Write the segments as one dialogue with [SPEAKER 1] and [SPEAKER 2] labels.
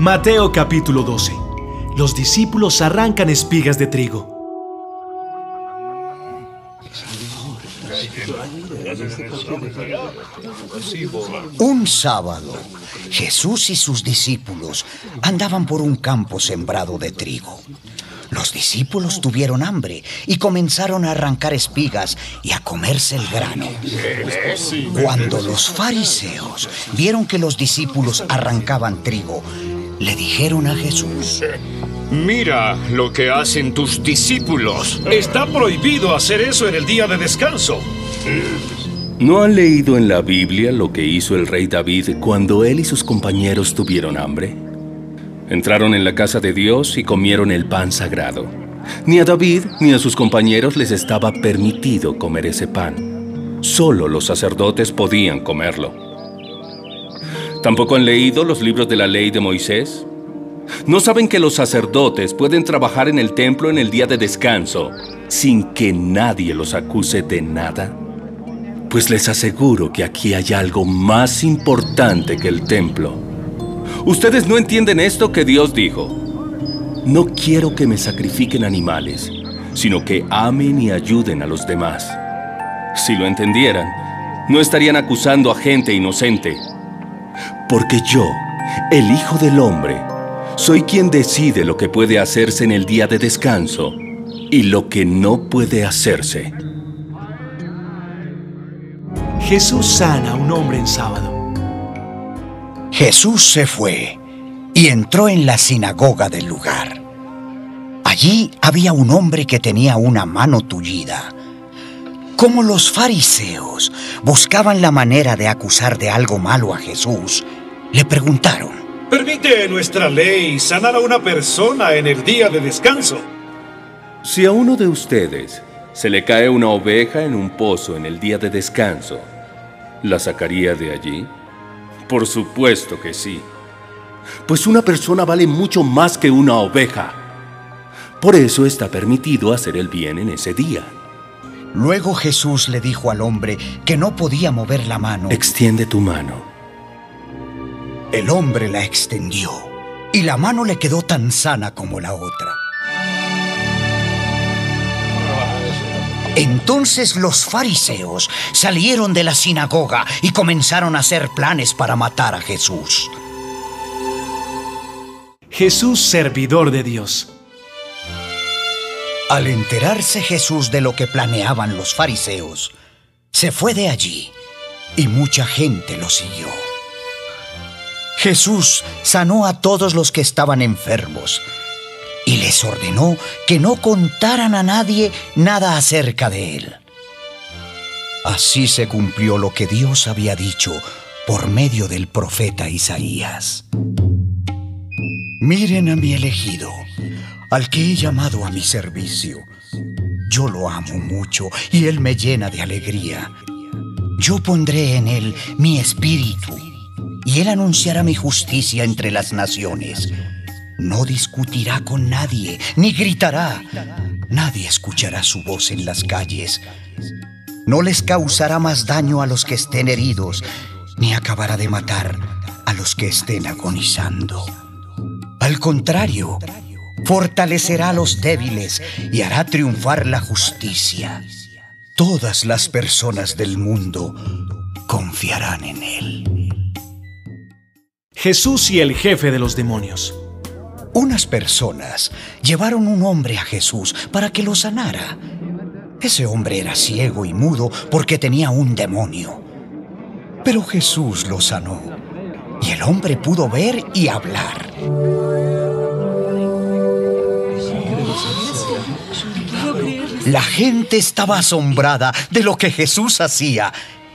[SPEAKER 1] Mateo capítulo 12. Los discípulos arrancan espigas de trigo.
[SPEAKER 2] Un sábado, Jesús y sus discípulos andaban por un campo sembrado de trigo. Los discípulos tuvieron hambre y comenzaron a arrancar espigas y a comerse el grano. Cuando los fariseos vieron que los discípulos arrancaban trigo, le dijeron a Jesús,
[SPEAKER 3] Mira lo que hacen tus discípulos.
[SPEAKER 4] Está prohibido hacer eso en el día de descanso.
[SPEAKER 5] ¿No han leído en la Biblia lo que hizo el rey David cuando él y sus compañeros tuvieron hambre? Entraron en la casa de Dios y comieron el pan sagrado. Ni a David ni a sus compañeros les estaba permitido comer ese pan. Solo los sacerdotes podían comerlo. ¿Tampoco han leído los libros de la ley de Moisés? ¿No saben que los sacerdotes pueden trabajar en el templo en el día de descanso sin que nadie los acuse de nada? Pues les aseguro que aquí hay algo más importante que el templo. Ustedes no entienden esto que Dios dijo. No quiero que me sacrifiquen animales, sino que amen y ayuden a los demás. Si lo entendieran, no estarían acusando a gente inocente. Porque yo, el Hijo del Hombre, soy quien decide lo que puede hacerse en el día de descanso y lo que no puede hacerse.
[SPEAKER 1] Jesús sana a un hombre en sábado.
[SPEAKER 2] Jesús se fue y entró en la sinagoga del lugar. Allí había un hombre que tenía una mano tullida. Como los fariseos buscaban la manera de acusar de algo malo a Jesús, le preguntaron,
[SPEAKER 4] ¿Permite nuestra ley sanar a una persona en el día de descanso?
[SPEAKER 5] Si a uno de ustedes se le cae una oveja en un pozo en el día de descanso, ¿la sacaría de allí? Por supuesto que sí. Pues una persona vale mucho más que una oveja. Por eso está permitido hacer el bien en ese día.
[SPEAKER 2] Luego Jesús le dijo al hombre que no podía mover la mano.
[SPEAKER 5] Extiende tu mano.
[SPEAKER 2] El hombre la extendió y la mano le quedó tan sana como la otra. Entonces los fariseos salieron de la sinagoga y comenzaron a hacer planes para matar a Jesús.
[SPEAKER 1] Jesús servidor de Dios.
[SPEAKER 2] Al enterarse Jesús de lo que planeaban los fariseos, se fue de allí y mucha gente lo siguió. Jesús sanó a todos los que estaban enfermos y les ordenó que no contaran a nadie nada acerca de él. Así se cumplió lo que Dios había dicho por medio del profeta Isaías. Miren a mi elegido, al que he llamado a mi servicio. Yo lo amo mucho y él me llena de alegría. Yo pondré en él mi espíritu y él anunciará mi justicia entre las naciones. No discutirá con nadie, ni gritará. Nadie escuchará su voz en las calles. No les causará más daño a los que estén heridos, ni acabará de matar a los que estén agonizando. Al contrario, fortalecerá a los débiles y hará triunfar la justicia. Todas las personas del mundo confiarán en él.
[SPEAKER 1] Jesús y el jefe de los demonios.
[SPEAKER 2] Unas personas llevaron un hombre a Jesús para que lo sanara. Ese hombre era ciego y mudo porque tenía un demonio. Pero Jesús lo sanó y el hombre pudo ver y hablar. La gente estaba asombrada de lo que Jesús hacía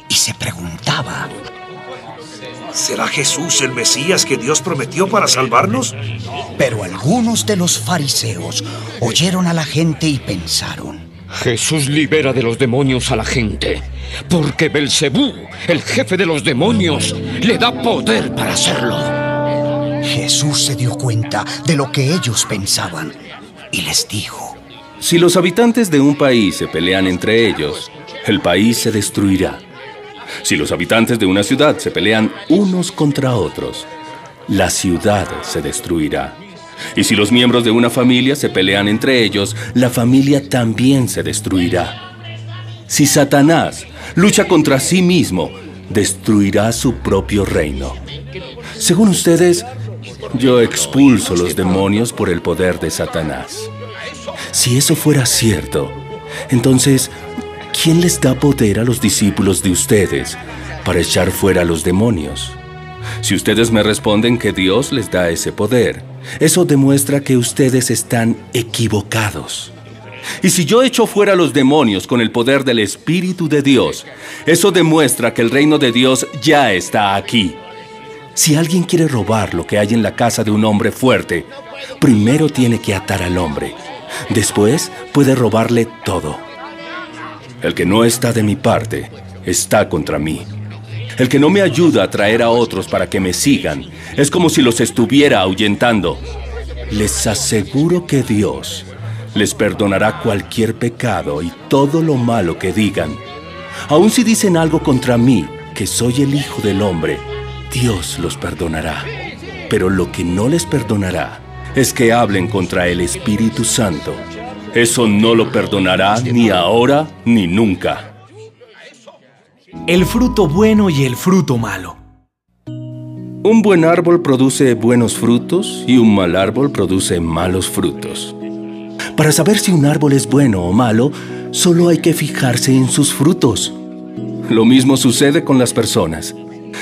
[SPEAKER 2] y se preguntaba,
[SPEAKER 4] ¿Será Jesús el Mesías que Dios prometió para salvarnos?
[SPEAKER 2] pero algunos de los fariseos oyeron a la gente y pensaron,
[SPEAKER 3] Jesús libera de los demonios a la gente, porque Belcebú, el jefe de los demonios, le da poder para hacerlo.
[SPEAKER 2] Jesús se dio cuenta de lo que ellos pensaban y les dijo,
[SPEAKER 5] Si los habitantes de un país se pelean entre ellos, el país se destruirá. Si los habitantes de una ciudad se pelean unos contra otros, la ciudad se destruirá. Y si los miembros de una familia se pelean entre ellos, la familia también se destruirá. Si Satanás lucha contra sí mismo, destruirá su propio reino. Según ustedes, yo expulso los demonios por el poder de Satanás. Si eso fuera cierto, entonces, ¿quién les da poder a los discípulos de ustedes para echar fuera a los demonios? Si ustedes me responden que Dios les da ese poder, eso demuestra que ustedes están equivocados. Y si yo echo fuera a los demonios con el poder del Espíritu de Dios, eso demuestra que el reino de Dios ya está aquí. Si alguien quiere robar lo que hay en la casa de un hombre fuerte, primero tiene que atar al hombre. Después puede robarle todo. El que no está de mi parte está contra mí. El que no me ayuda a traer a otros para que me sigan es como si los estuviera ahuyentando. Les aseguro que Dios les perdonará cualquier pecado y todo lo malo que digan. Aun si dicen algo contra mí, que soy el Hijo del Hombre, Dios los perdonará. Pero lo que no les perdonará es que hablen contra el Espíritu Santo. Eso no lo perdonará ni ahora ni nunca.
[SPEAKER 1] El fruto bueno y el fruto malo.
[SPEAKER 5] Un buen árbol produce buenos frutos y un mal árbol produce malos frutos. Para saber si un árbol es bueno o malo, solo hay que fijarse en sus frutos. Lo mismo sucede con las personas.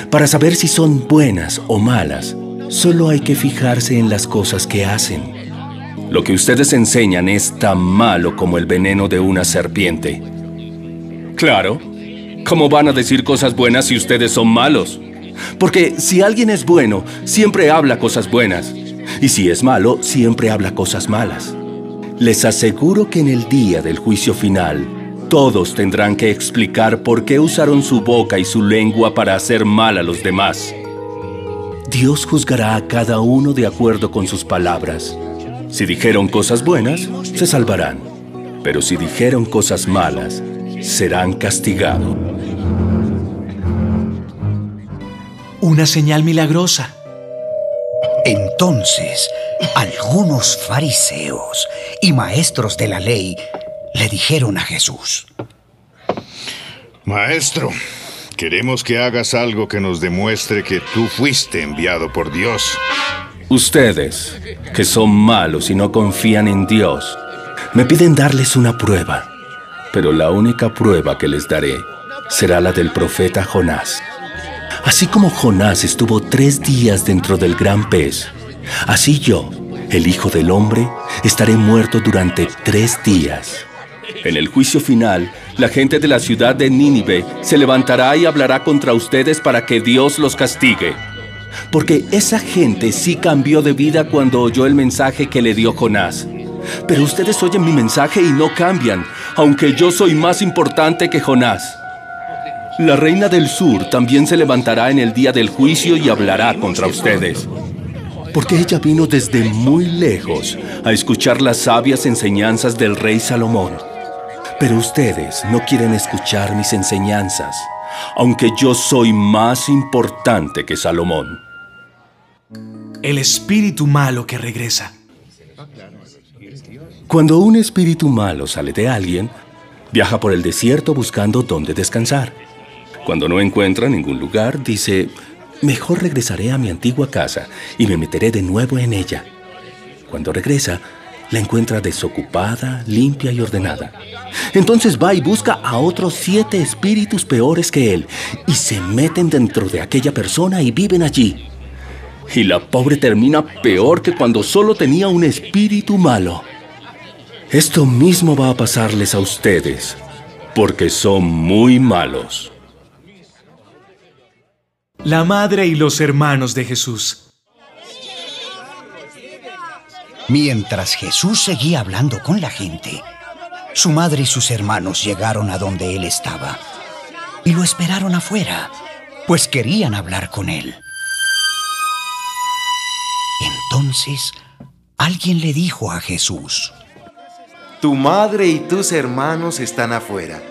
[SPEAKER 5] Para saber si son buenas o malas, solo hay que fijarse en las cosas que hacen. Lo que ustedes enseñan es tan malo como el veneno de una serpiente. Claro, ¿cómo van a decir cosas buenas si ustedes son malos? Porque si alguien es bueno, siempre habla cosas buenas. Y si es malo, siempre habla cosas malas. Les aseguro que en el día del juicio final, todos tendrán que explicar por qué usaron su boca y su lengua para hacer mal a los demás. Dios juzgará a cada uno de acuerdo con sus palabras. Si dijeron cosas buenas, se salvarán. Pero si dijeron cosas malas, serán castigados.
[SPEAKER 1] Una señal milagrosa.
[SPEAKER 2] Entonces, algunos fariseos y maestros de la ley le dijeron a Jesús,
[SPEAKER 6] Maestro, queremos que hagas algo que nos demuestre que tú fuiste enviado por Dios.
[SPEAKER 5] Ustedes, que son malos y no confían en Dios, me piden darles una prueba, pero la única prueba que les daré será la del profeta Jonás. Así como Jonás estuvo tres días dentro del gran pez, así yo, el Hijo del Hombre, estaré muerto durante tres días. En el juicio final, la gente de la ciudad de Nínive se levantará y hablará contra ustedes para que Dios los castigue. Porque esa gente sí cambió de vida cuando oyó el mensaje que le dio Jonás. Pero ustedes oyen mi mensaje y no cambian, aunque yo soy más importante que Jonás. La reina del sur también se levantará en el día del juicio y hablará contra ustedes. Porque ella vino desde muy lejos a escuchar las sabias enseñanzas del rey Salomón. Pero ustedes no quieren escuchar mis enseñanzas, aunque yo soy más importante que Salomón.
[SPEAKER 1] El espíritu malo que regresa.
[SPEAKER 5] Cuando un espíritu malo sale de alguien, viaja por el desierto buscando dónde descansar. Cuando no encuentra ningún lugar, dice, mejor regresaré a mi antigua casa y me meteré de nuevo en ella. Cuando regresa, la encuentra desocupada, limpia y ordenada. Entonces va y busca a otros siete espíritus peores que él y se meten dentro de aquella persona y viven allí. Y la pobre termina peor que cuando solo tenía un espíritu malo. Esto mismo va a pasarles a ustedes, porque son muy malos.
[SPEAKER 1] La madre y los hermanos de Jesús.
[SPEAKER 2] Mientras Jesús seguía hablando con la gente, su madre y sus hermanos llegaron a donde él estaba y lo esperaron afuera, pues querían hablar con él. Entonces, alguien le dijo a Jesús,
[SPEAKER 7] Tu madre y tus hermanos están afuera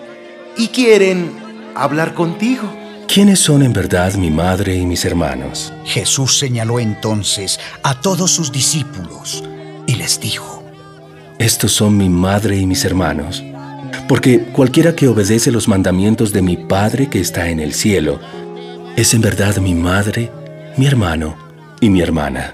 [SPEAKER 7] y quieren hablar contigo.
[SPEAKER 5] ¿quiénes son en verdad mi madre y mis hermanos?
[SPEAKER 2] Jesús señaló entonces a todos sus discípulos y les dijo,
[SPEAKER 5] Estos son mi madre y mis hermanos, porque cualquiera que obedece los mandamientos de mi Padre que está en el cielo, es en verdad mi madre, mi hermano y mi hermana.